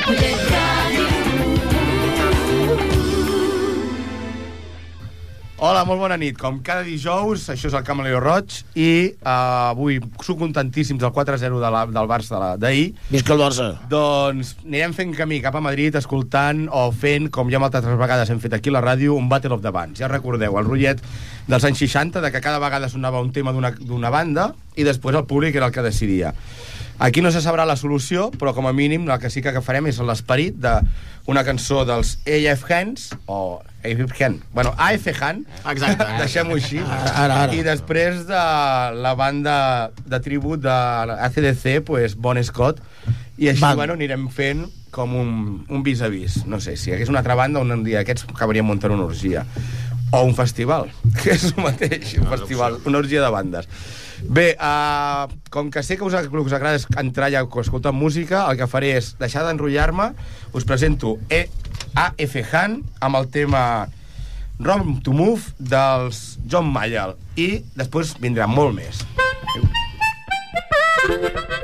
Ripollet. Hola, molt bona nit. Com cada dijous, això és el Camaleó Roig i uh, avui sóc contentíssims del 4-0 de la, del Barça de d'ahir. Visca el Barça. Doncs anirem fent camí cap a Madrid escoltant o fent, com ja moltes altres vegades hem fet aquí a la ràdio, un Battle of the Bands. Ja recordeu, el rotllet dels anys 60, de que cada vegada sonava un tema d'una d'una banda i després el públic era el que decidia. Aquí no se sabrà la solució, però com a mínim el que sí que farem és l'esperit d'una cançó dels AF Hands, o AF Hand, bueno, AF Hand, Exacte. deixem-ho així, Ara, ara. i després de la banda de tribut de ACDC, pues, Bon Scott, i així, Band. bueno, anirem fent com un, un vis-a-vis. No sé, si hi hagués una altra banda, un dia aquests acabaríem muntant una orgia. O un festival, que és el mateix, un festival, una orgia de bandes. Bé, uh, com que sé que us, el que us agrada és entrar ja a escoltar música, el que faré és deixar d'enrotllar-me, us presento e AF Han amb el tema Rom to Move dels John Mayall i després vindrà molt més. May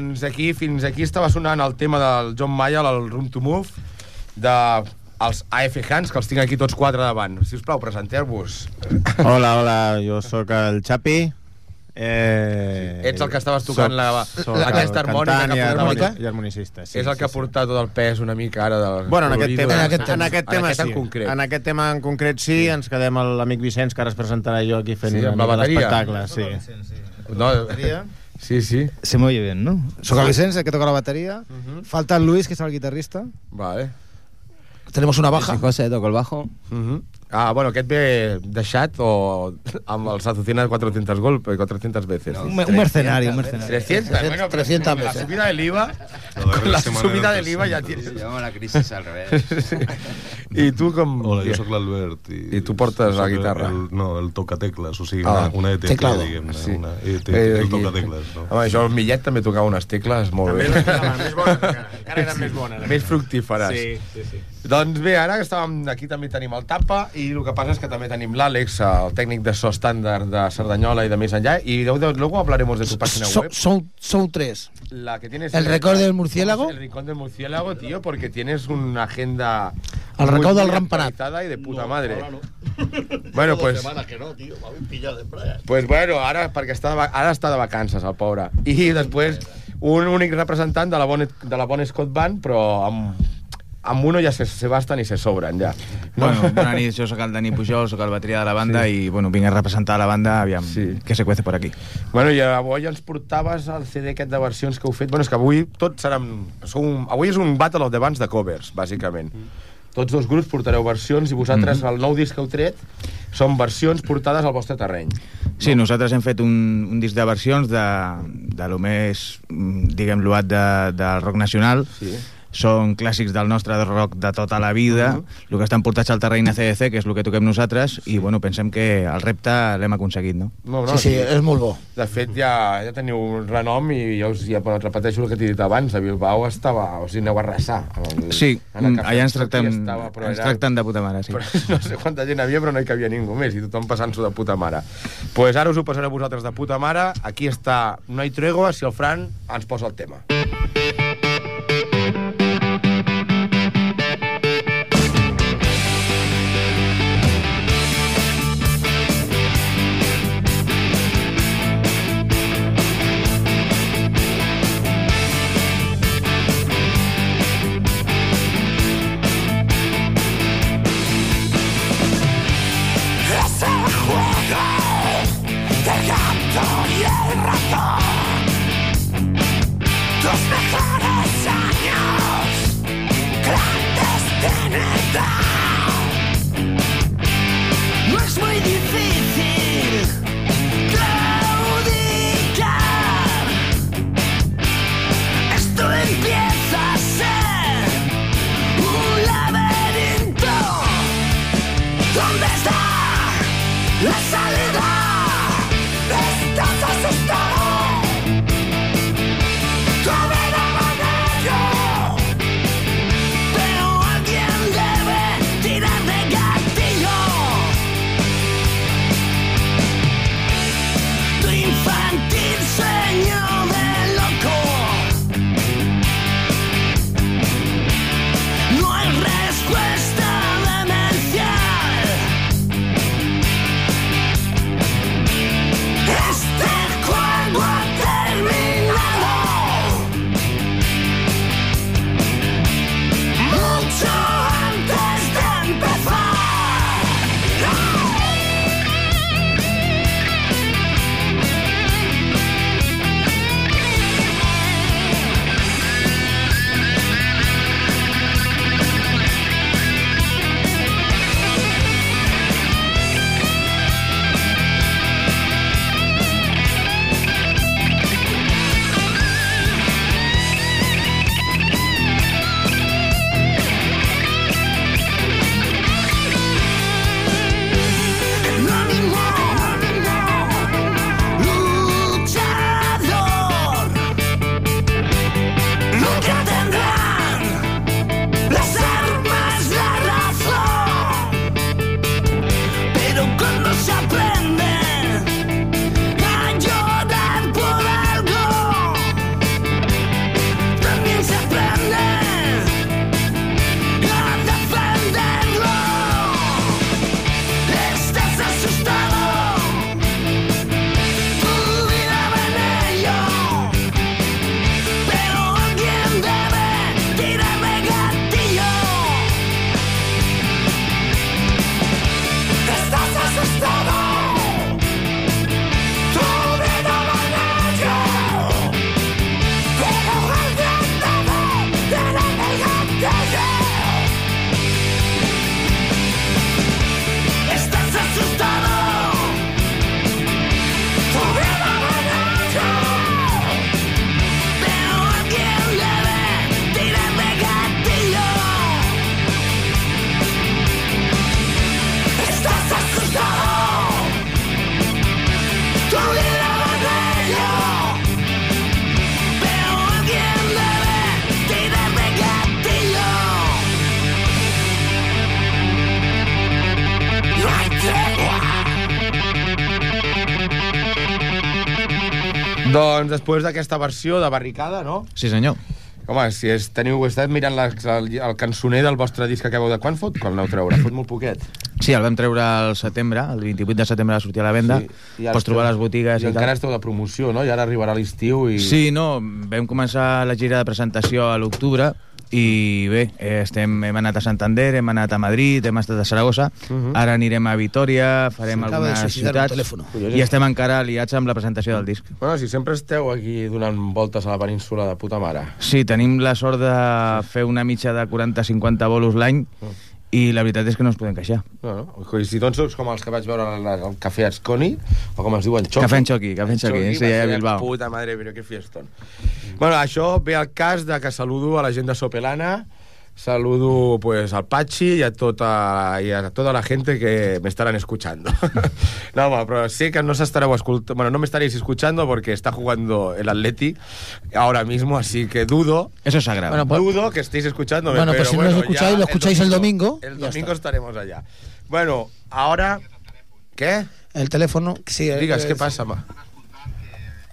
doncs aquí fins aquí estava sonant el tema del John Mayall, el Room to Move, de els AF Hands, que els tinc aquí tots quatre davant. Si us plau, presenteu-vos. Hola, hola, jo sóc el Xapi. Eh, Ets el que estaves tocant soc- la- soc aquesta el harmònica que i ha el- portat- I harmonicista, sí. és el que ha sí, sí. portat tot el pes una mica ara del Bueno, en aquest tema, En aquest en aquest tema en aquest sí. en concret. En aquest tema en concret sí, ens quedem amb l'amic Vicenç, que ara es presentarà jo aquí fent Sí, una mica d'espectacle. Sí. No, sí, sí. Se me oye bien, ¿no? El Vicens, el que toca la batería. Falta el Luis, que es el guitarrista. Vale. Tenemos una baja. José, toco el bajo. Uh -huh. Ah, bueno, aquest ve deixat o amb el Sazucina de 400 golpes, 400 veces. Un, me- un mercenari, un mercenari. 300, bueno, pero 300 con la veces. subida del IVA, La con la subida del del IVA ja tienes... Llevamos la crisis al revés. I tu com... Hola, jo sóc l'Albert. I, I tu portes la guitarra. El, no, el tocatecles, o sigui, Ah, una, teclado. diguem-ne. Sí. Una ETC, Eh, el tocatecles, no? Home, jo al Millet també tocava unes tecles molt bé. més bones encara. Encara eren més bones. Més fructíferes. Sí, sí, sí. Doncs bé, ara que estàvem aquí també tenim el Tapa i el que passa és que també tenim l'Àlex, el tècnic de so estàndard de Cerdanyola i de més enllà, i luego, luego hablaremos de tu página web. Son, son tres. La que tienes ¿El récord del murciélago? El rincón del murciélago, tío, porque tienes una agenda... El muy, récord del rampanat. y de puta madre. Bueno, pues... que no, ple. Pues bueno, ara, perquè està de, ara està de vacances, el pobre. I després, un únic representant de la Bon, de la bon Scott Band, però amb, amb uno ja se, se basten i se sobren, ja. Bueno, bona nit, jo sóc el Dani Pujol, sóc el bateria de la banda sí. i bueno, vinc a representar la banda, aviam, Sí. què se cuece por aquí. Bueno, i avui ens portaves el CD aquest de versions que heu fet. Bueno, és que avui tots seran... Sou un, avui és un Battle of the Bands de covers, bàsicament. Tots dos grups portareu versions i vosaltres, mm -hmm. el nou disc que heu tret, són versions portades al vostre terreny. Sí, nosaltres hem fet un, un disc de versions de, de lo més, mm, diguem, loat de, del rock nacional. Sí. Són clàssics del nostre rock de tota la vida, uh -huh. el que estan portats al terreny ACDC, que és el que toquem nosaltres, i bueno, pensem que el repte l'hem aconseguit, no? No, Sí, sí, és molt bo. De fet, ja, ja teniu un renom i ja, us, ja repeteixo el que t'he dit abans. A Bilbao estava... O sigui, aneu a arrasar. el- Sí, el mm, cafè allà ens tracten, estava, però ens era- tracten de puta mare, sí. Però no sé quanta gent hi havia, però no hi cabia ningú més, i tothom passant-s'ho de puta mare. Doncs pues ara us ho passaré a vosaltres de puta mare. Aquí està No hay tregua, si el Fran ens posa el tema. Es Doncs després d'aquesta versió de Barricada, no? Sí, senyor. Home, si és, teniu, estat mirant la, el, el cançoner del vostre disc que acabeu de... Quan fot? Quan l'aneu treure? Fot molt poquet. Sí, el vam treure al setembre, el 28 de setembre va sortir a la venda. ara Pots trobar les botigues I, i, encara esteu de promoció, no? I ara arribarà l'estiu i... Sí, no, vam començar la gira de presentació a l'octubre i bé, eh, estem, hem anat a Santander, hem anat a Madrid, hem estat a Saragossa, ara anirem a Vitoria, farem algunes ciutats i estem encara aliats amb la presentació del disc. Bueno, si sempre esteu aquí donant voltes a la península de puta mare. Sí, tenim la sort de fer una mitja de 40-50 bolos l'any i la veritat és que no ens podem queixar. No, no. Si tots sols com els que vaig veure al, al Cafè Asconi, o com es diuen, Choqui. Cafè en Choqui, Cafè en Choqui, sí, a Bilbao. Puta madre, però que fiestón. Bueno, això ve al cas de que saludo a la gent de Sopelana, saludo pues al Pachi y a toda, y a toda la gente que me estarán escuchando. no, però sé que no s'estareu escoltant, bueno, no me estaréis escuchando porque está jugando el Atleti ahora mismo, así que dudo Eso es sagrado. Bueno, pues- Dudo que estéis escuchándome. Bueno, pero pues si no lo bueno, escucháis, lo escucháis el domingo, El domingo está. estaremos allá. Bueno, ahora... ¿Qué? El teléfono... Sí, Digues, eh, què passa, ma?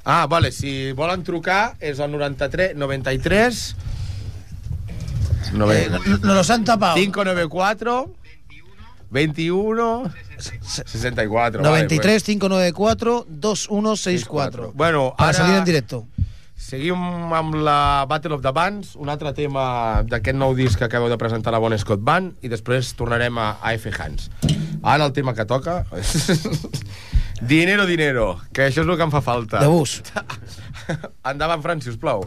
Ah, vale, si volen trucar és el 93 93 Eh, nove- no- nos los han tapado. 594 21 64 vale, 93 594 2164. pues. Bueno, para ara- salir en directo. Seguim amb la Battle of the Bands, un altre tema d'aquest nou disc que acabeu de presentar la Bon Scott Band, i després tornarem a, a F. Hans. Ara el tema que toca... dinero, dinero, que això és el que em fa falta. De bus. Endavant, Fran, si us plau.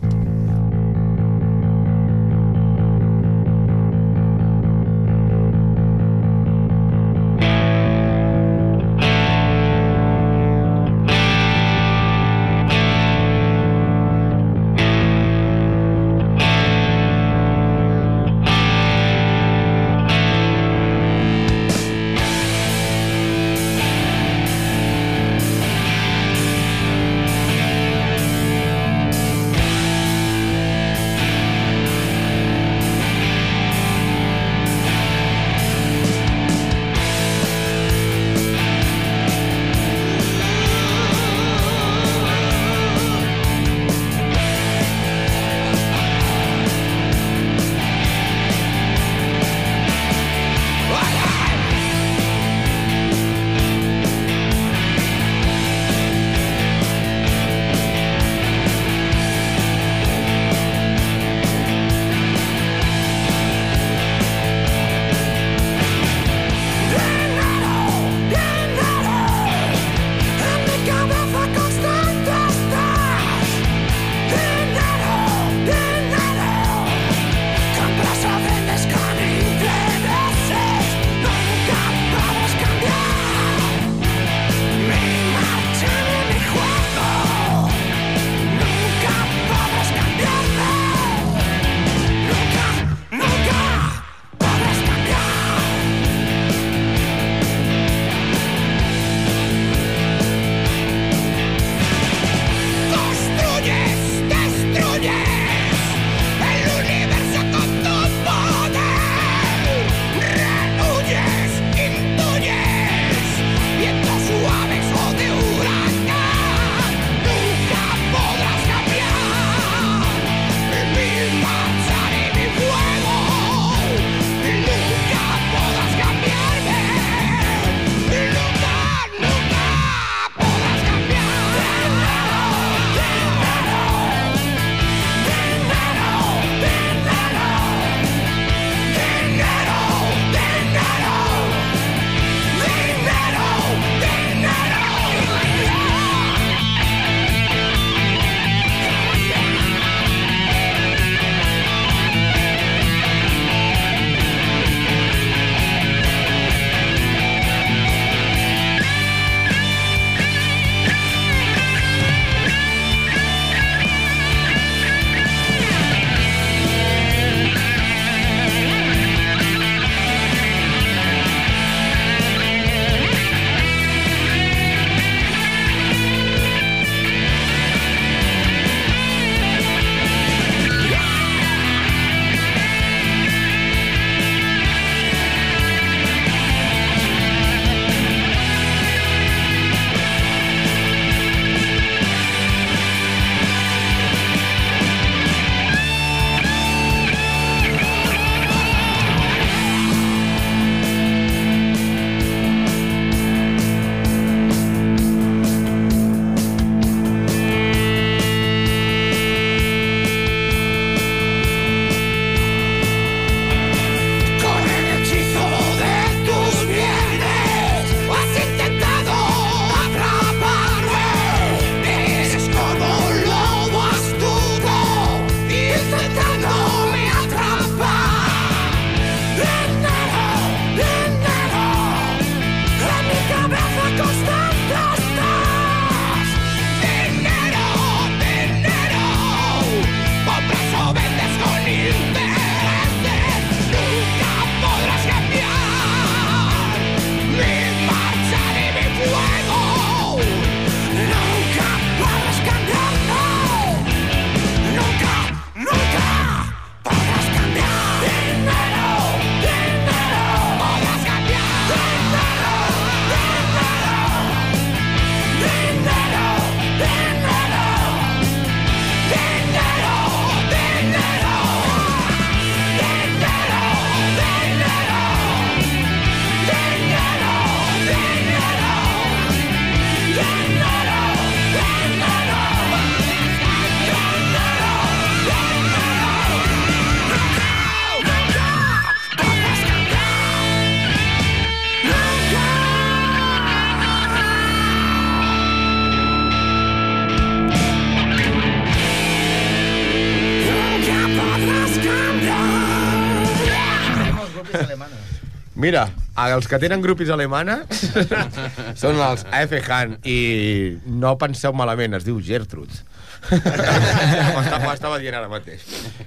Mira, els que tenen grupis alemanes són els AF Han i no penseu malament, es diu Gertrude. Ho estava, dient ara mateix.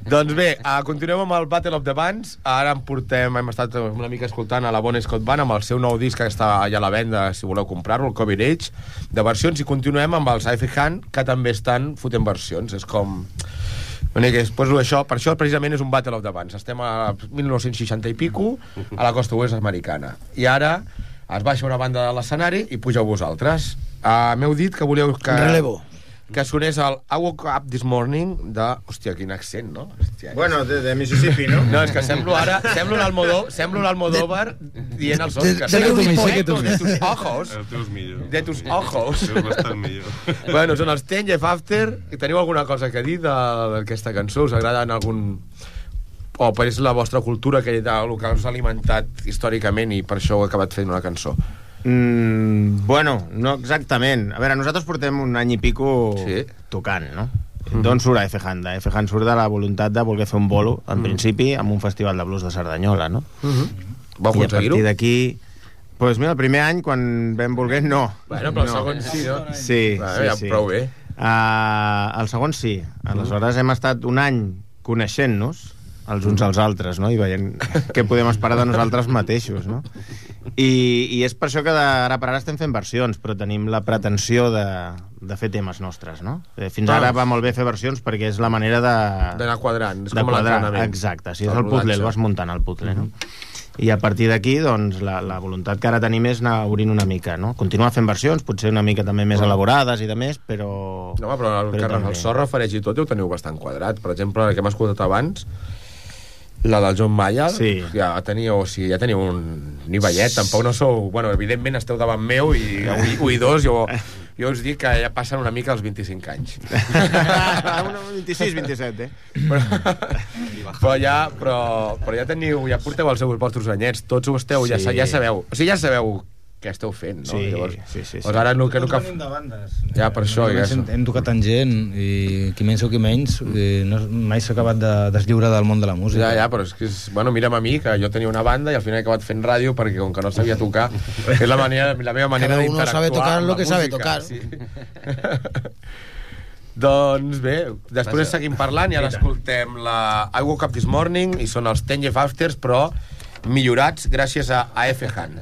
Doncs bé, uh, continuem amb el Battle of the Bands. Ara en portem, hem estat una mica escoltant a la Bon Scott Band amb el seu nou disc que està allà a la venda, si voleu comprar-lo, el Covid Age, de versions, i continuem amb els AF Han, que també estan fotent versions. És com... Una mica, després això, per això precisament és un Battle of the Bands. Estem a 1960 i pico, a la costa oest americana. I ara es baixa una banda de l'escenari i pugeu vosaltres. Uh, M'heu dit que voleu que... Relevo. Que sonés el I woke up this morning de... Hòstia, quin accent, no? Hòstia, Bueno, de, de Mississippi, no? no, és que semblo ara... Semblo un Almodó, semblo un Almodóvar dient els de- Oscars. de que tu mi. De tus ojos. El teu és millor. De tus ojos. El teu és bastant millor. bueno, són els Ten Jeff After. Teniu alguna cosa que dir de- d'aquesta cançó? Us agrada en algun... O per és la vostra cultura, que, de, el que us ha alimentat històricament i per això heu acabat fent una cançó? Mm, bueno, no exactament. A veure, nosaltres portem un any i pico Sí. tocant, no? D'on surt a F-Han? De F-Han surt de la voluntat de voler fer un bolo, en principi, amb un festival de blues de Cerdanyola, no? Vau I a partir d'aquí... Doncs pues mira, el primer any, quan vam voler, no. Bueno, però el no. segon sí, no? Sí, Bueno, sí, ja sí. prou bé. Uh, el segon sí. Aleshores hem estat un any coneixent-nos els uns als altres, no? I veient què podem esperar de nosaltres mateixos, no? I, i és per això que d'ara per ara estem fent versions, però tenim la pretensió de, de fer temes nostres, no? Eh, Fins Ah. ara va molt bé fer versions perquè és la manera de... D'anar quadrant, és de com l'entrenament. Exacte, sí, és El el puzzle, el vas muntant, el puzzle, no? I a partir d'aquí, doncs, la, la voluntat que ara tenim és anar obrint una mica, no? Continuar fent versions, potser una mica també més elaborades i de més, però... No, però el, però també. el so refereix i tot i ho teniu bastant quadrat. Per exemple, la que hem escoltat abans, la del John Mayer, Sí. ja teniu, o sigui, ja teniu un nivellet, tampoc no sou... Bueno, evidentment esteu davant meu i ui- oïdors, jo, jo us dic que ja passen una mica els 25 anys. Una 26, 27, eh? però, però, ja, però, però ja teniu, ja porteu els vostres anyets, tots ho esteu, ja, Sí. sa- ja sabeu, o sigui, ja sabeu què esteu fent, no? Sí, Llavors, sí, sí, sí. Doncs ara no, que no que... venim de bandes. Ja, per això, Només ja hem, hem tocat amb gent i qui menys o qui menys eh, no, mai s'ha acabat de deslliure del món de la música. Ja, ja, però és que és... Bueno, mira'm a mi, que jo tenia una banda i al final he acabat fent ràdio perquè com que no sabia tocar, és la, manera, la meva manera Cada uno d'interactuar sabe tocar lo que sabe música, tocar. Sí. doncs bé, després seguim parlant i ara escoltem la I Woke Up This Morning i són els Ten Jeff Afters, però millorats gràcies a AF Han.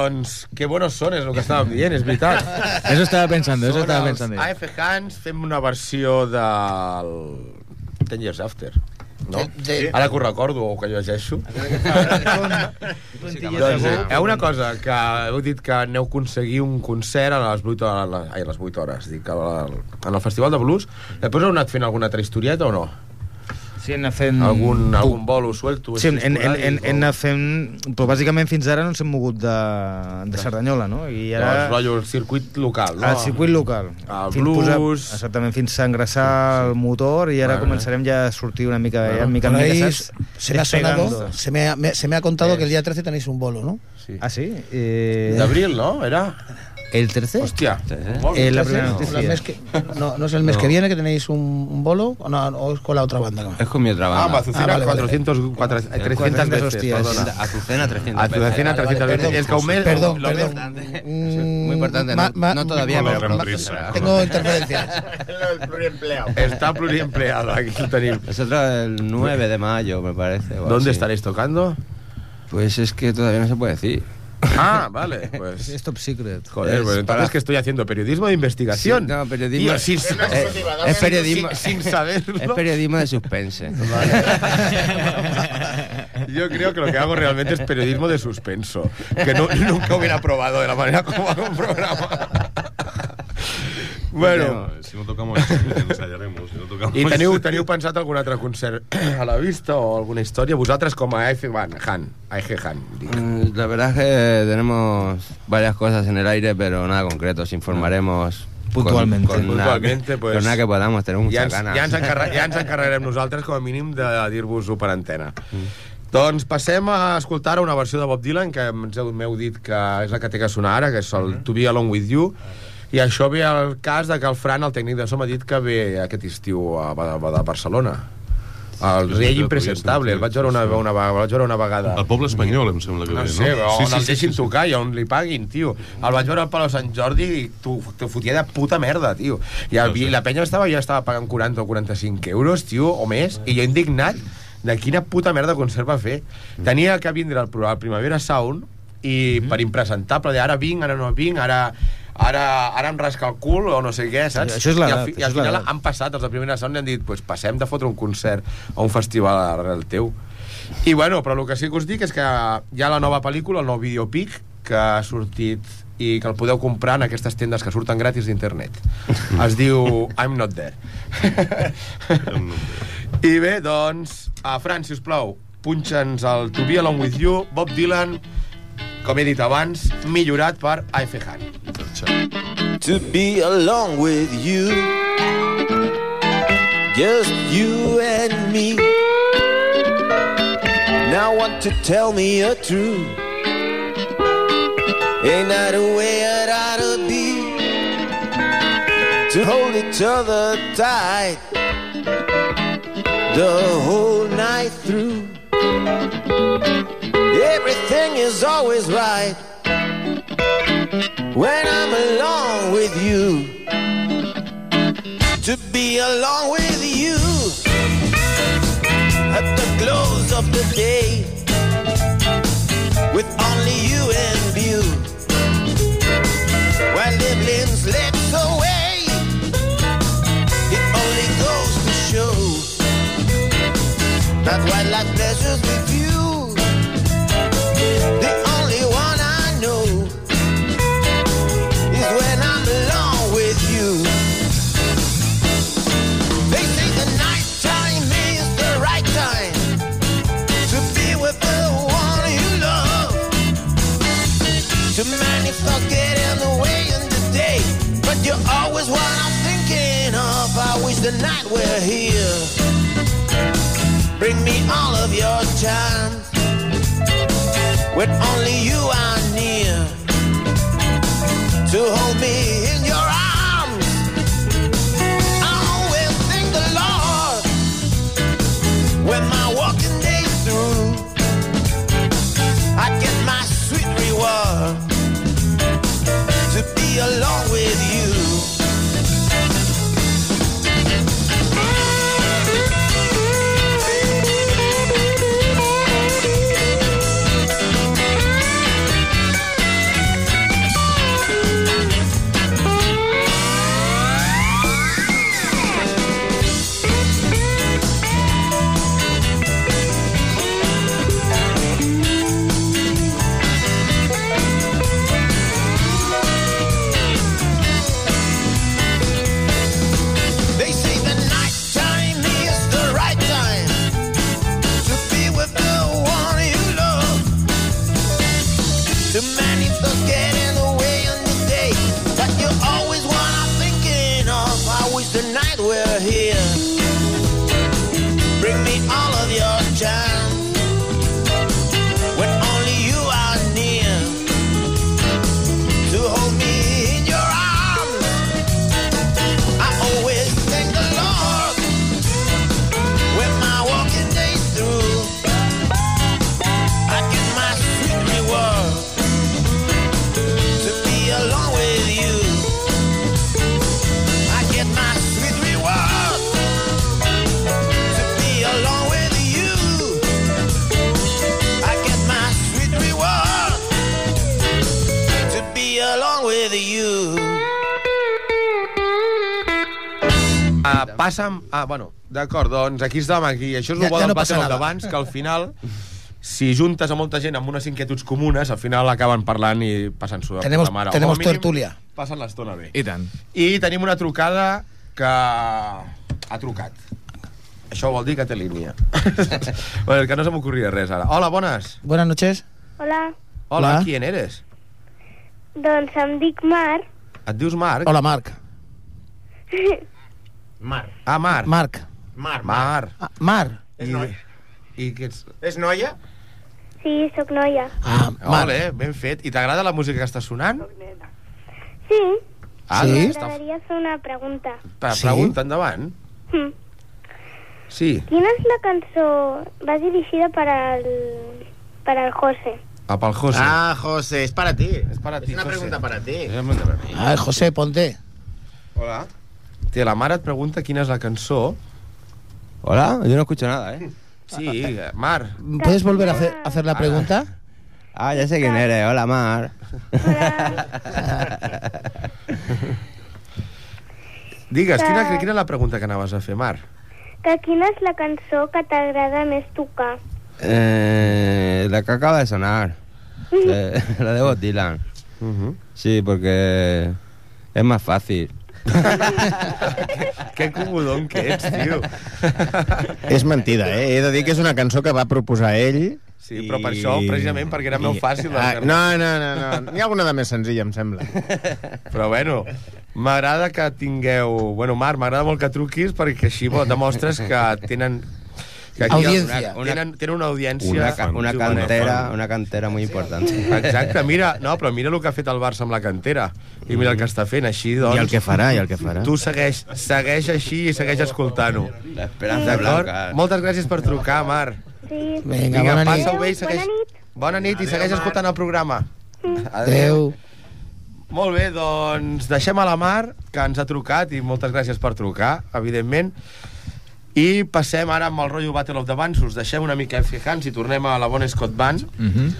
Doncs, que buenos son, és el que estàvem dient, és veritat. Eso estaba pensando, eso Són pensando. yo. AF Hans fem una versió del Ten Years After. No? De- de- Ara que ho recordo o que llegeixo. Doncs, eh, bo. hi ha una cosa, que heu dit que aneu a aconseguir un concert a les 8 hores, ai, a les 8 hores, dic, al, en el Festival de Blues. Després heu anat fent alguna altra historieta o no? Sí, anat fent... Algun, algun bolo suelto? Sí, hem, esporàdic, hem o- anat fent... Però bàsicament fins ara no ens hem mogut de, de Cerdanyola, no? I Ara... ara... El rotllo, el circuit local, no? El circuit local. El Fins blues. Posar, exactament, fins a engrassar el motor i ara Vale. començarem ja a sortir una mica, ja, Bueno, mica, en mica, ahí saps? se me ha sonado, se me ha, me- se me ha contado que el día 13 tenéis un bolo, ¿no? Sí. Ah, sí? Eh, D'abril, no? Era? ¿El 13? Hòstia. Eh, la primera No, noticia. el mes que- no, ¿no es el mes que viene que tenéis un, un bolo o, no, o es con la otra banda? Es con mi otra Ah, banda. amb Azucena Ah, vale, vale. 400, 400, 300 veces, hostias. perdona. Azucena 300 Azucena 300 veces. perdón. Que aumenta... Perdón, lo perdón. importante. Mm, Muy importante, ma- no, ma- no todavía, pero. Tengo interferencias. El pluriempleado. Está pluriempleado, aquí. Nosotros el 9 de mayo, me parece. ¿Dónde estaréis tocando? Pues es que todavía no se puede decir. Ah, vale, pues... Es top secret. Joder, Es pues entonces para- que estoy haciendo periodismo de investigación. Sí, no, periodismo- Tío, sin, es periodismo, sin, sin saberlo. es periodismo de suspense. Yo creo que lo que hago realmente es periodismo de suspenso, que no- nunca hubiera probado de la manera como hago un programa. Bueno, Si no tocamos esto, ensayaremos. Si no tocamos i teniu, teniu pensat algun altre concert a la vista o alguna història? Vosaltres com a AF Van, Han, AG Han, dic. Mm, La verdad es que tenemos varias cosas en el aire, pero nada concreto. Os informaremos con- Puntualmente. Con, nada, Puntualmente, pues, con nada que podamos. Tenemos ja muchas ens, ganas. ja, ens encarre, ja ens encarregarem nosaltres com a mínim de dir-vos-ho per antena. Mm. Doncs passem a escoltar una versió de Bob Dylan que ens heu- m'heu dit que és la que té que sonar ara, que és el To Be Along With You, i això ve al cas de que el Fran, el tècnic de so, m'ha dit que ve aquest estiu a, a, a Barcelona. El rei impresentable, el vaig veure una, una, vaig veure una vegada. El poble espanyol, em sembla que No ve, sé, no? on el deixin tocar i on li paguin, tio. El vaig veure al Palau Sant Jordi i t'ho fotia de puta merda, tio. I, el, i la penya estava, ja estava pagant 40 o 45 euros, tio, o més, i jo indignat de quina puta merda concert va fer. Tenia que vindre al Primavera Sound i per impresentable, de ara vinc, ara no vinc, ara ara, ara em rasca el cul o no sé què, saps? Això és I al, fi, i al final han passat, els de Primera Sound i han dit pues, passem de fotre un concert a un festival arrel teu. I bueno, però el que sí que us dic és que hi ha la nova pel·lícula, el nou videopic, que ha sortit i que el podeu comprar en aquestes tendes que surten gratis d'internet. Es diu I'm Not There. I bé, doncs, a Fran, si us plau, punxa'ns el To Be Along With You, Bob Dylan, com he dit abans, millorat per AF Han. to be along with you. Just you and me. Now, want to tell me a truth? Ain't that the way it ought to be? To hold each other tight the whole night through. Everything is always right when I'm along with you. To be along with you at the close of the day with only you in view. While living I wish the night were here. Bring me all of your charms. When only you are near to hold me passa'm... Ah, bueno, d'acord, doncs aquí estem, aquí. Això és Ja- el bo ja del no passa Battle Bands, que al final, si juntes a molta gent amb unes inquietuds comunes, al final acaben parlant i passant-s'ho de Tenemos- mare. tenemos mínim, tertúlia. Passen l'estona bé. I tant. I tenim una trucada que ha trucat. Això vol dir que té línia. bueno, que no se m'ocorria res ara. Hola, bones. Buenas noches. Hola, Hola, Hola. qui eres? doncs em dic Mar. Et dius Marc? Hola, Marc. Mar. Ah, Marc. Marc. Mar. Mar. Ah, Mar. És I, noia. i que ets... És noia? Sí, sóc noia. Ah, Marc. Ole, ben fet. I t'agrada la música que està sonant? Sí, Ah, Sí? doncs m'agradaria fer una pregunta. Pa, Sí? pregunta, endavant. Hm. Sí, Quina és la cançó? Va dirigida per al, per al José. a pel José. Ah, José, es para ti. és per a ti, Es una José. pregunta para ti. És una pregunta per mi. A ver, José, ponte. Hola. Té, la mare et pregunta quina és la cançó. Hola, yo no escucho nada, ¿eh? Sí, Mar. ¿Puedes volver a hacer, a hacer la pregunta? Ah, ya sé quién eres. Hola, Mar. Digues, Que- quina, quina és la pregunta que anaves a fer, Mar? Que quina és la cançó que t'agrada més tocar? Eh, la que acaba de sonar. Eh, la de Bob Dylan. Uh -huh. Sí, porque es más fácil. que comodon que ets, tio. És mentida, eh? He de dir que és una cançó que va proposar ell. Sí, però per això, precisament, perquè era molt fàcil. Ah, no, no, no, no. N'hi ha alguna de més senzilla, em sembla. Però bueno, m'agrada que tingueu... Bueno, Marc, m'agrada molt que truquis perquè així bo, demostres que tenen... Que Audiència. Una, tenen, tenen una audiència... Una, ca- una cantera, una cantera muy importante. Exacte, mira, no, però mira el que ha fet el Barça amb la cantera i mira el que està fent, així doncs... I el que farà, i el que farà. Tu segueix, segueix així i segueix escoltant-ho. D'acord? blanca. Moltes gràcies per trucar, Mar. Sí. Vinga, Vinga, bona nit. passa-ho bé i segueix... Bona nit. Bona nit i segueix escoltant el programa. Adeu. Molt bé, doncs deixem a la Mar, que ens ha trucat, i moltes gràcies per trucar, evidentment. I passem ara amb el rotllo Battle of the Bands, us deixem una mica F. Hans i tornem a la Bon Scott Band, Mhm.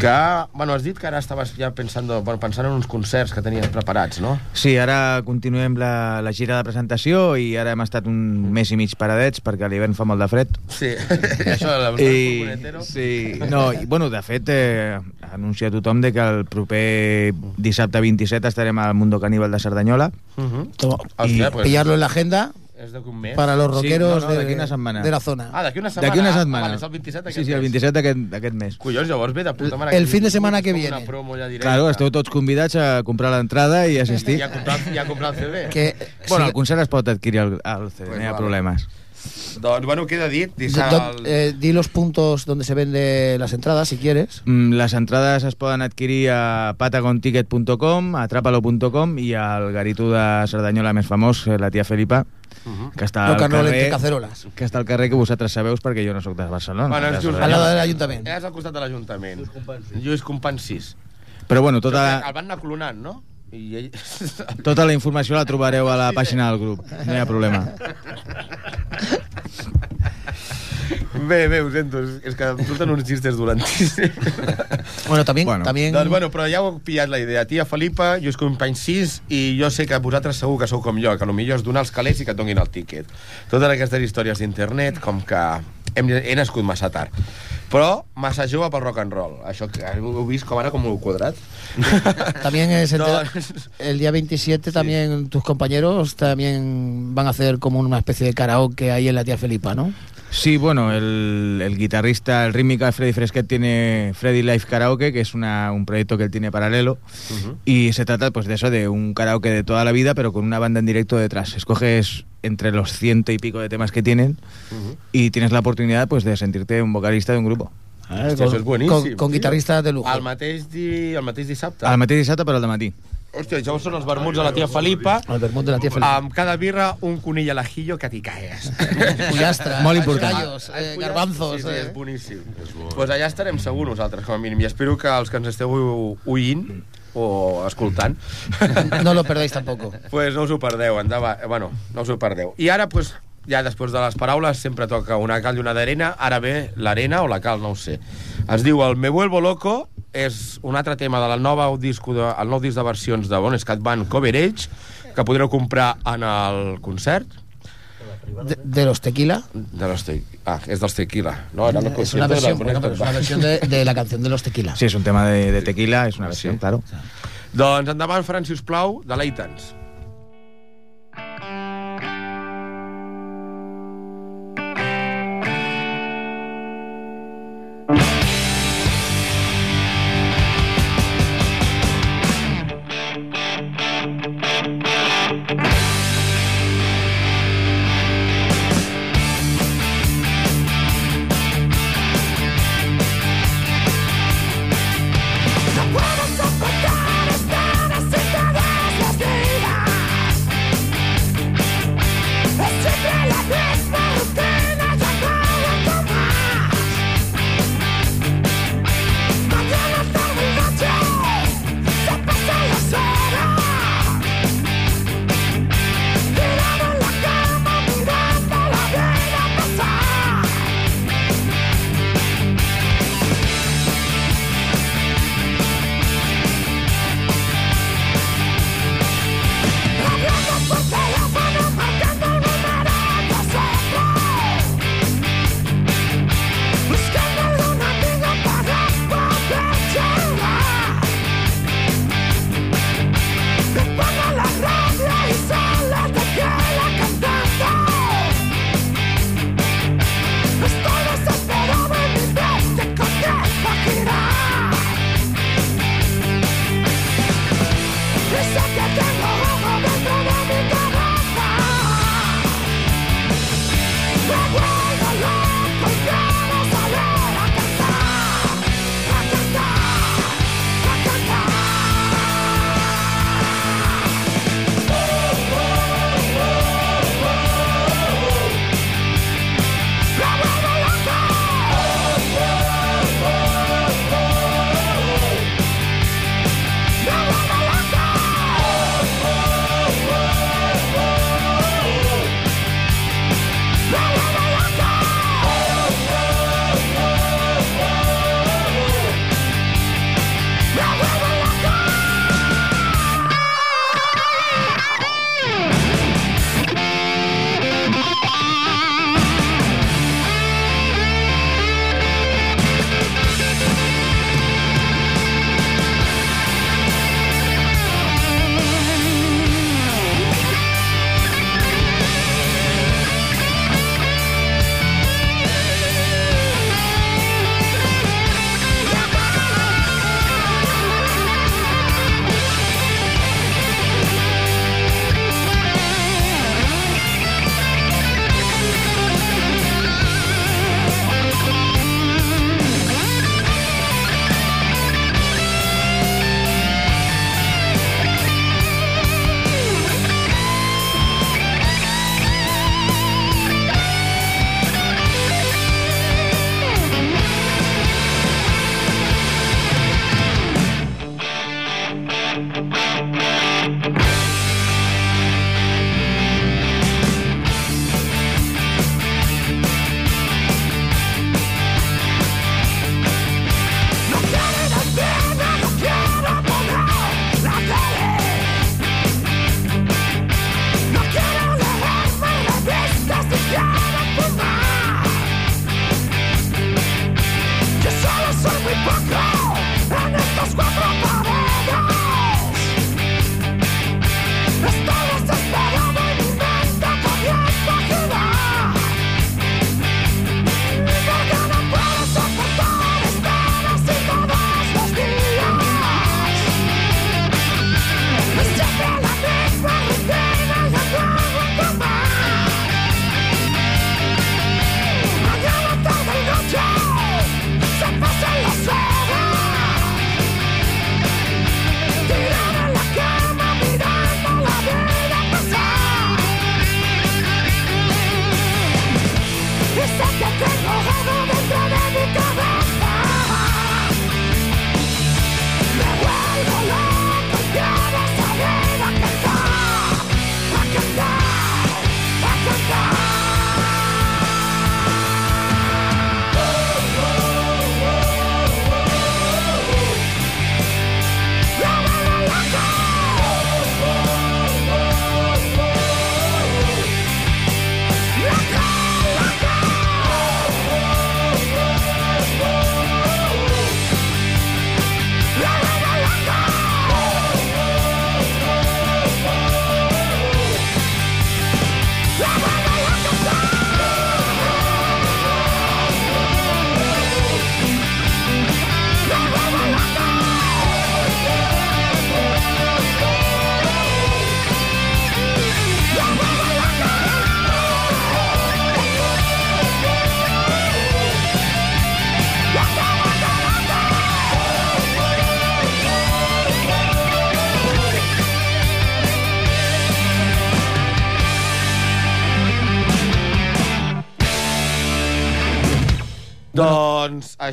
que, bueno, has dit que ara estaves ja pensant, bueno, pensant en uns concerts que tenies preparats, no? Sí, ara continuem la, la gira de presentació i ara hem estat un mes i mig paradets perquè a l'hivern fa molt de fred. Sí, això de I, sí, no, i, bueno, de fet, eh, anuncia tothom de que el proper dissabte 27 estarem al Mundo Caníbal de Cerdanyola. Uh -huh. Toma, Hòstia, y pues, pillarlo en la agenda és d'aquí un mes. para los Sí, rockeros no, no, de, una setmana. de la zona. Ah, d'aquí una setmana. D'aquí una Ah, setmana. Vale, és el 27 Sí, sí, el 27 d'aquest d'aquest mes. Collons, llavors ve de puta mare. El fin de semana és que viene. Una promo ja directa. Claro, esteu tots convidats a comprar l'entrada i assistir. I a comprar, i a comprar el CD. Que, Bueno, sí, el concert es pot adquirir al, al CD, Pues no hi ha vale. problemes. Doncs, bueno, queda dit. do- Dissabte... eh, di los puntos donde se vende las entradas, si quieres. Mm, Les entrades es poden adquirir a patagonticket.com, a trapalo.com i al garitú de Cerdanyola més famós, eh, la tia Felipa, que està Lo al Carnol entre carrer, cacerolas. que està al carrer que vosaltres sabeu perquè jo no sóc de Barcelona. Bueno, de és just Al lado del ayuntamiento. És al costat de l'Ajuntament. Lluís Compansis. Però bueno, tota, El van anar clonant, no? I ell... tota la informació la trobareu a la pàgina del grup, no hi ha problema. bé, bé, ho sento. És que em surten uns xistes dolentíssims. Bueno, también, Bueno. también doncs, bueno, però ja heu pillat la idea. Tia Felipa, Lluís Compansis, i jo sé que vosaltres segur que sou com jo, que potser és donar els calés i que et donin el tíquet. Totes aquestes històries d'internet, com que hem, he nascut massa tard. Però massa jove pel rock and roll. Això que heu vist com ara com he quadrat? También es el, Doncs- el día 27 también tus compañeros también van a hacer como una especie de karaoke ahí en la tía Felipa, ¿no? Sí, bueno, el, el guitarrista, el rítmica de Freddy Fresquet tiene Freddy Life Karaoke, que es una, un proyecto que él tiene paralelo. Y se trata pues de eso, de un karaoke de toda la vida, pero con una banda en directo detrás. Escoges entre los ciento y pico de temas que tienen y tienes la oportunidad pues de sentirte un vocalista de un grupo. Hòstia, això és boníssim. Con, con tio. guitarristas de lujo. El mateix, di... el mateix dissabte. Al mateix dissabte, però al matí. Hòstia, això són els vermuts de la tia Felipa. El vermut de la tía Felipe. Amb cada birra, un conill al ajillo que t'hi caes. Pollastre, Molt important. callos, eh, garbanzos. Sí, sí, eh. és boníssim. Doncs pues allà estarem segur nosaltres, com a mínim. I espero que els que ens esteu oint o escoltant No lo perdáis tampoco. pues no us ho perdeu, endavant. Bueno, no us ho perdeu. I ara, pues, ja després de les paraules, sempre toca una cal i una d'arena. Ara ve l'arena o la cal, no ho sé. Es diu el Me vuelvo loco, és un altre tema de la nova disco de, el nou disc de versions de Bon Scat Band Coverage, que podreu comprar en el concert De, de los tequila. de los te... Ah, és dels Tequila. No, era el Es una concierto de versión, la bueno, es una versión de, de la canción de los tequila. Sí, es un tema de, de tequila, es una versión, claro. Doncs endavant, Fran, si us plau, de Leitans. No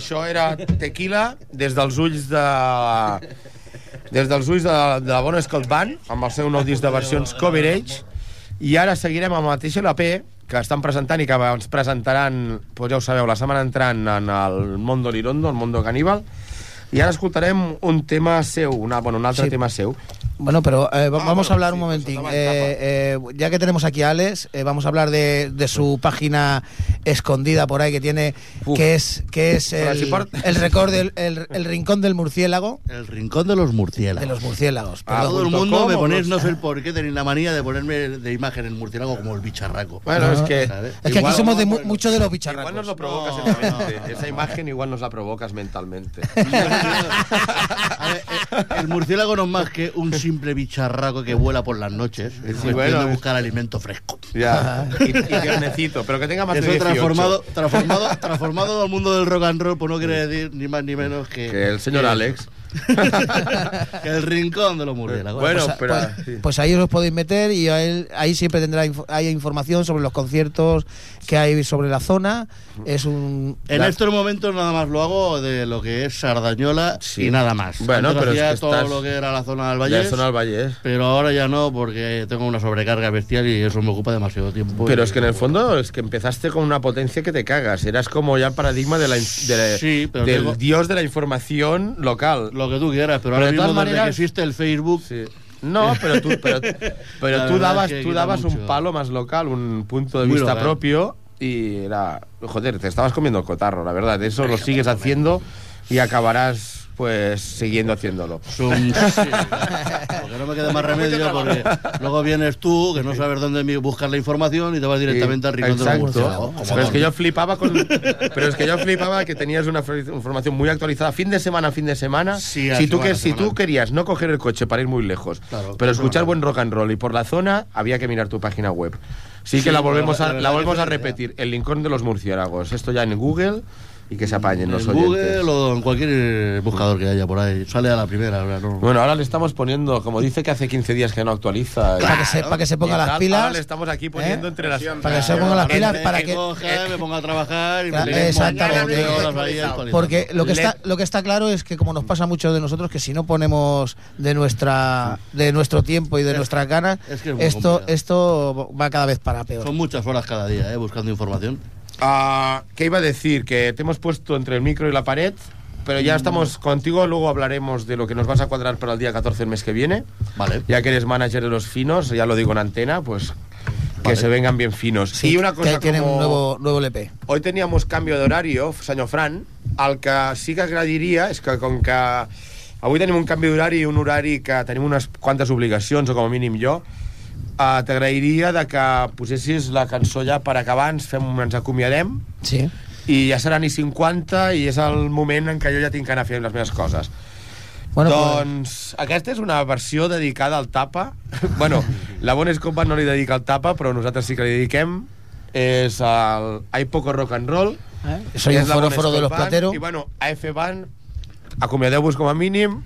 això era Tequila des dels ulls de... Des dels ulls de, de la bona Scott Band, amb el seu nou disc de versions Coverage, i ara seguirem amb la mateixa LP que estan presentant i que ens presentaran, doncs ja ho sabeu, la setmana entrant en el Mondo Lirondo, el Mondo Caníbal, i ara escoltarem un tema seu, una, bueno, un altre Sí. tema seu. Bueno, pero eh, Ah, vamos bueno, a hablar sí, un pues momentín. Eh, eh, ya que tenemos aquí a Alex, eh, vamos a hablar de, de su página escondida por ahí que tiene, Uf. que es que es el, el récord del el, el rincón del murciélago. El rincón de los De murciélagos. los murciélagos. Ah, perdón. Todo el mundo me ponéis, los- no sé el por qué, tenéis la manía de ponerme de imagen el murciélago como el bicharraco. Bueno, es que... ¿sabes? es que igual- aquí somos de mu- bueno, mucho de los Igual bicharracos. nos lo provocas No, en la mente. Esa imagen igual nos la provocas mentalmente. A ver, eh, el murciélago no es más que un simple bicharraco que vuela por las noches. Es cuestión bueno, de es- buscar alimento fresco. ya. Y, y tiernecito, pero que tenga más de Eso 18. transformado, transformado, transformado al mundo del rock and roll, pues no quiere decir ni más ni menos que, Que el señor que- Alex. el rincón de los murciélagos. Bueno, pues, pero- pues- sí. pues ahí os podéis meter y ahí, ahí siempre tendrá hay información sobre los conciertos que hay sobre la zona. Es un En la- estos momentos nada más lo hago de lo que es Sardañola Sí. y nada más. Bueno, Antes pero es hacía que todo estás- lo que era la zona del Valle. son al Valle. Pero ahora ya no, porque tengo una sobrecarga bestial y eso me ocupa demasiado tiempo. Pero es que en el fondo es que empezaste con una potencia que te cagas. Eras como ya el paradigma de la, Sí, pero del tengo- dios de la información local. Lo que tú quieras, pero, Pero ahora de mismo todas desde maneras- que existe el Facebook... Sí. No, pero tú, pero, tú dabas, es que tú quita dabas un palo más local, un punto de Muy vista local. propio y era, joder, te estabas comiendo el cotarro, la verdad. Eso lo sigues haciendo y acabarás pues siguiendo haciéndolo. Sí, porque no me queda más remedio, porque luego vienes tú, que no sabes dónde buscar la información y te vas directamente al rincón de los Exacto. murciélagos. Como Pero es que yo flipaba con pero es que yo flipaba que tenías una información muy actualizada fin de semana a fin de semana. Sí, si tú que si tú querías no coger el coche para ir muy lejos, Claro, pero escuchar buen rock and roll y por la zona había que mirar tu página web. Sí, Sí, que la volvemos la- a la volvemos a sí, repetir, el Lincoln de los murciélagos. Esto ya en Google y que se apañen los en oyentes. Google o en cualquier buscador que haya por ahí. Sale a la primera. ahora no. Bueno, ahora le estamos poniendo, como dice que hace 15 días que no actualiza. Para que se- para que se ponga las pilas, Ahora le estamos aquí poniendo ¿eh? entre las Para que se pongan las pilas, para que me ponga a trabajar y me Claro, exactamente. Porque lo que, está, lo que está claro es que como nos pasa a muchos de nosotros, que si no ponemos de nuestra de nuestro tiempo y de Es- nuestras ganas, es que es muy esto, complicado. esto va cada vez para peor. Son muchas horas cada día, ¿eh? buscando información. Ah, ¿Qué iba a decir? Que te hemos puesto entre el micro y la pared, pero Mm. ya estamos contigo. Luego hablaremos de lo que nos vas a cuadrar para el día 14 del mes que viene. Vale. Ya que eres manager de los finos, ya lo digo en antena, pues que Vale. se vengan bien finos. Sí, y una que cosa tienen como... un nuevo, nuevo LP. Hoy teníamos cambio d'horari, senyor Fran. El que sí que agradaria és que com que avui tenim un canvi d'horari i un horari que tenim unes quantes obligacions, o com a mínim jo, uh, t'agrairia de que posessis la cançó ja per acabar, ens, fem, ens acomiadem, Sí. i ja seran i 50 i és el moment en què jo ja tinc que anar fent les meves coses. Bueno, doncs aquesta és una versió dedicada al tapa. bueno, la Bon Escopa no li dedica al tapa, però nosaltres sí que li dediquem. És el Hay Poco Rock and Roll. ¿eh? Soy un foroforo de los plateros. I bueno, AF Band, acomiadeu-vos com a mínim.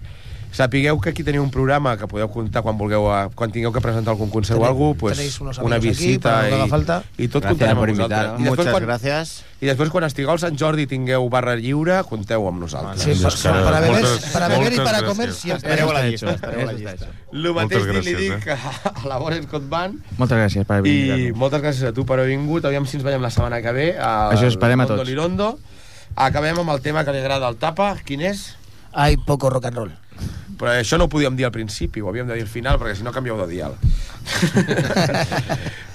Sapigueu que aquí teniu un programa que podeu comptar quan vulgueu, a, quan tingueu que presentar algun concert o Tenéis- alguna pues, una aquí visita haga i, falta. i tot Gràcies comptarem per amb vosaltres. I després, Muchas quan, gracias. I després, quan estigueu al Sant Jordi i tingueu barra lliure, compteu amb nosaltres. Sí, para, que- para beber, moltes- para beber y moltes para comer gràcies. siempre. Estareu a la llista, estareu a la llista. El mateix Moltes li gràcies, dic a la Bon Scott Band Moltes gràcies per haver i vingut. moltes gràcies a tu per haver vingut. Aviam si ens veiem la setmana que ve. al Això esperem a tots. Lirondo. Acabem amb el tema que li agrada al Tapa. Quin és? Hay poco rock and roll. Però això no ho podíem dir al principi, ho havíem de dir al final, perquè si no canvieu de dial.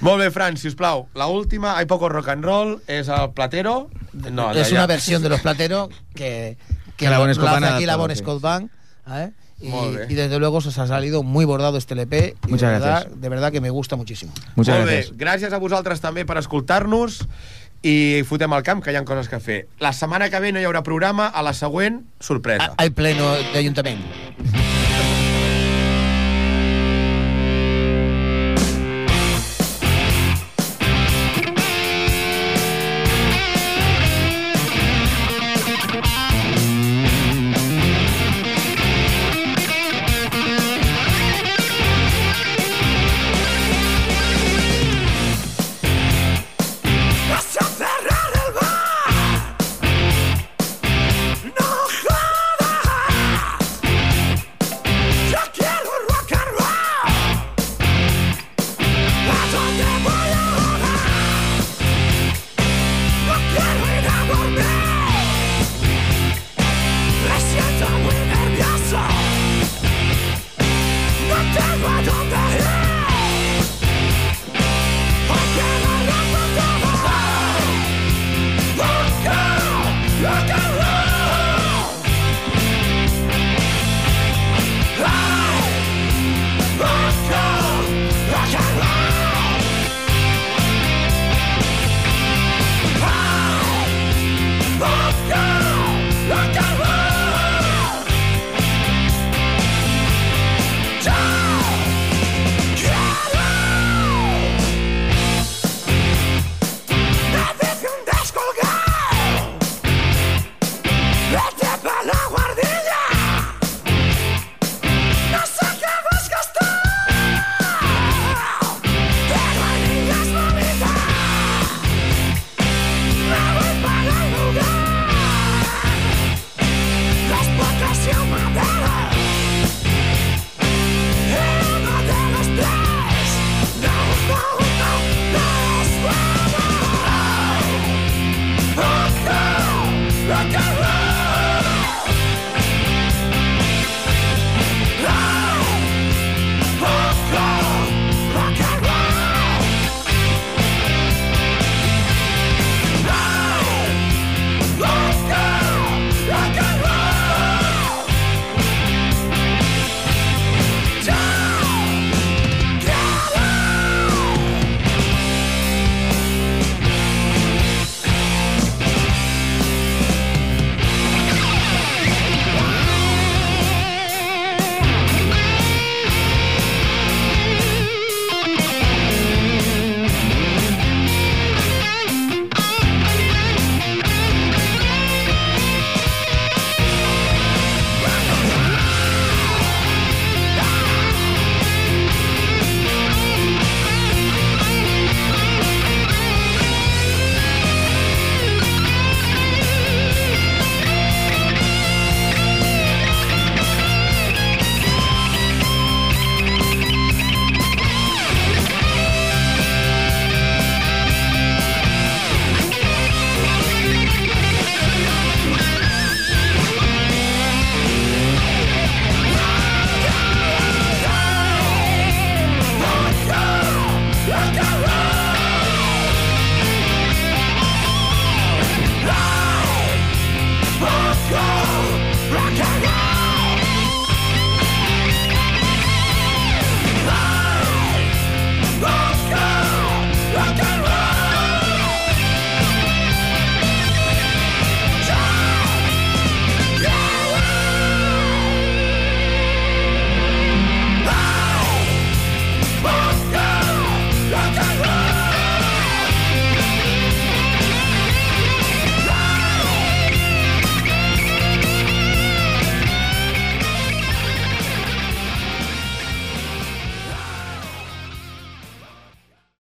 Molt bé, Fran, si us plau. La última, Hay poco rock and roll, és el Platero. No, es d'allà. una versión de los plateros que, que Que la Bon Scott aquí la Bon. Scott Band. ¿eh? Y, y desde luego se os ha salido muy bordado este LP. Y Muchas de verdad, gracias. de verdad que me gusta muchísimo. Muchas Molt gracias. bé, gràcies a vosaltres també per escoltar-nos i fotem al camp, que hi ha coses que fer. La setmana que ve no hi haurà programa, a la següent, sorpresa. Hay pleno de ayuntamiento.